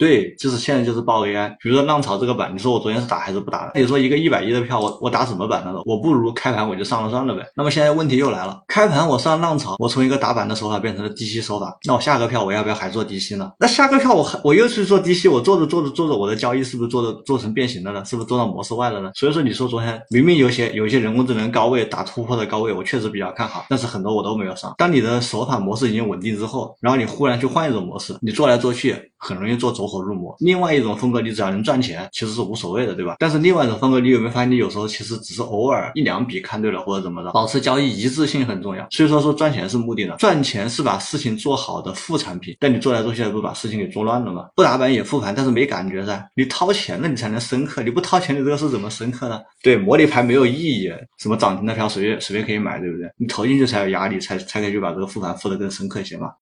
对，就是现在就是报 AI。比如说浪潮这个板，你说我昨天是打还是不打的？你说一个一百一的票，我我打什么板呢？我不如开盘我就上了算了呗。那么现在问题又来了，开盘我上浪潮，我从一个打板的手法变成了低吸手法，那我下个票我要不要还做低吸呢？那下个票我还我又去做低吸，我做着做着做着，我的交易是不是做的做成变形了呢？是不是做到模式外了呢？所以说你说昨天明明有些有一些人工智能高位打突破的高位，我确实比较看好，但是很多我都没有上。当你的手法模式已经稳定之后，然后你忽然去换一种模式，你做来做去很容易做走火入魔。另外一种风格，你只要能赚钱，其实是无所谓的，对吧？但是另外一种风格，你有没有发现，你有时候其实只是偶尔一两笔看对了或者怎么着，保持交易一致性很重要。所以说说赚钱是目的的，赚钱是把事情做好的副产品。但你做来做去，不是把事情给做乱了吗？不打板也复盘，但是没感觉噻。你掏钱了，你才能深刻。你不掏钱，你这个是怎么深刻呢？对，模拟盘没有意义。什么涨停的票随便随便可以买，对不对？你投进去才有压力，才才可以去把这个复盘复的更深刻一些嘛。